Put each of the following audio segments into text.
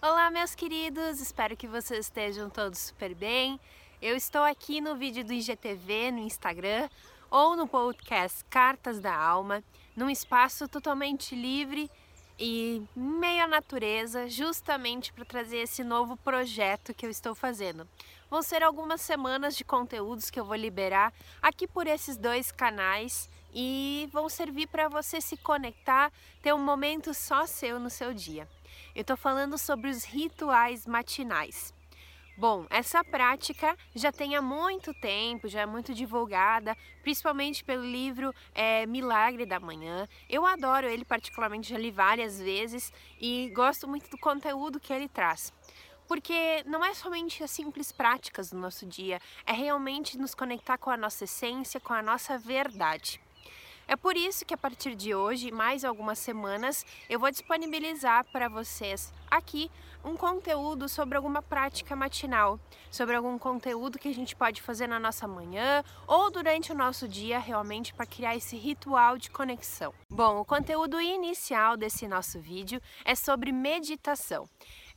Olá, meus queridos, espero que vocês estejam todos super bem. Eu estou aqui no vídeo do IGTV no Instagram ou no podcast Cartas da Alma, num espaço totalmente livre e meio à natureza, justamente para trazer esse novo projeto que eu estou fazendo. Vão ser algumas semanas de conteúdos que eu vou liberar aqui por esses dois canais e vão servir para você se conectar, ter um momento só seu no seu dia. Eu estou falando sobre os rituais matinais. Bom, essa prática já tem há muito tempo, já é muito divulgada, principalmente pelo livro é, Milagre da Manhã. Eu adoro ele particularmente, já li várias vezes e gosto muito do conteúdo que ele traz porque não é somente as simples práticas do nosso dia, é realmente nos conectar com a nossa essência, com a nossa verdade. É por isso que a partir de hoje, mais algumas semanas, eu vou disponibilizar para vocês aqui um conteúdo sobre alguma prática matinal, sobre algum conteúdo que a gente pode fazer na nossa manhã ou durante o nosso dia realmente para criar esse ritual de conexão. Bom, o conteúdo inicial desse nosso vídeo é sobre meditação.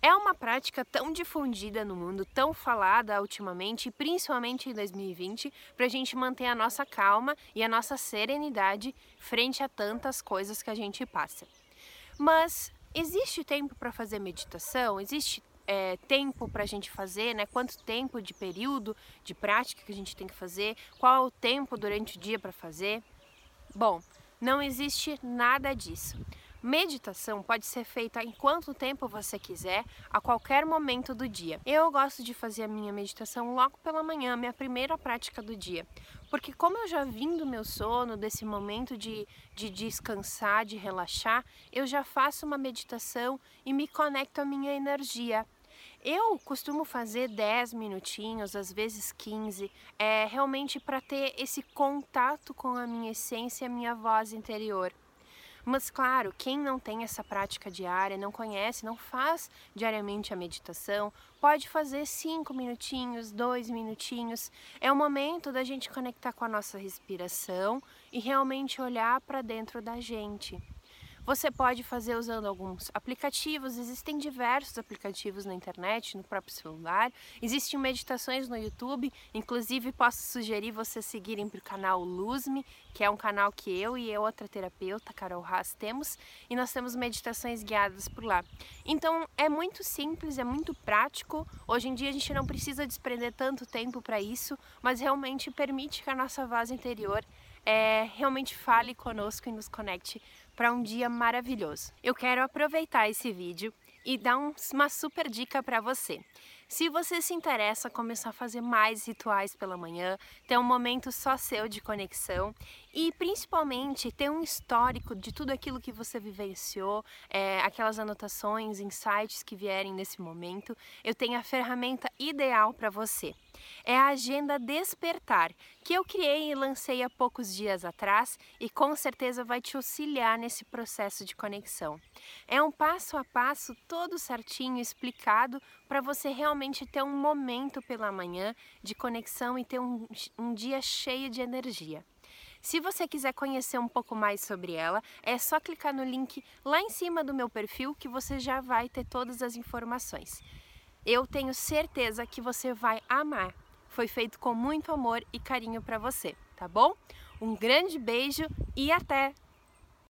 É uma prática tão difundida no mundo, tão falada ultimamente, principalmente em 2020, para a gente manter a nossa calma e a nossa serenidade frente a tantas coisas que a gente passa. Mas existe tempo para fazer meditação? Existe é, tempo para a gente fazer, né? Quanto tempo de período de prática que a gente tem que fazer? Qual o tempo durante o dia para fazer? Bom, não existe nada disso. Meditação pode ser feita em quanto tempo você quiser, a qualquer momento do dia. Eu gosto de fazer a minha meditação logo pela manhã, minha primeira prática do dia. Porque como eu já vim do meu sono, desse momento de, de descansar, de relaxar, eu já faço uma meditação e me conecto à minha energia. Eu costumo fazer 10 minutinhos, às vezes 15, é realmente para ter esse contato com a minha essência e a minha voz interior. Mas claro, quem não tem essa prática diária, não conhece, não faz diariamente a meditação, pode fazer cinco minutinhos, dois minutinhos. É o momento da gente conectar com a nossa respiração e realmente olhar para dentro da gente. Você pode fazer usando alguns aplicativos, existem diversos aplicativos na internet, no próprio celular, existem meditações no YouTube, inclusive posso sugerir vocês seguirem para o canal Luzme, que é um canal que eu e outra terapeuta, Carol Haas, temos, e nós temos meditações guiadas por lá. Então é muito simples, é muito prático, hoje em dia a gente não precisa desprender tanto tempo para isso, mas realmente permite que a nossa voz interior é, realmente fale conosco e nos conecte para um dia maravilhoso. Eu quero aproveitar esse vídeo e dar uma super dica para você. Se você se interessa começar a fazer mais rituais pela manhã, ter um momento só seu de conexão e principalmente ter um histórico de tudo aquilo que você vivenciou, é, aquelas anotações, insights que vierem nesse momento, eu tenho a ferramenta ideal para você. É a Agenda Despertar, que eu criei e lancei há poucos dias atrás e com certeza vai te auxiliar nesse processo de conexão. É um passo a passo todo certinho explicado para você realmente ter um momento pela manhã de conexão e ter um, um dia cheio de energia. Se você quiser conhecer um pouco mais sobre ela, é só clicar no link lá em cima do meu perfil que você já vai ter todas as informações. Eu tenho certeza que você vai amar. Foi feito com muito amor e carinho para você, tá bom? Um grande beijo e até!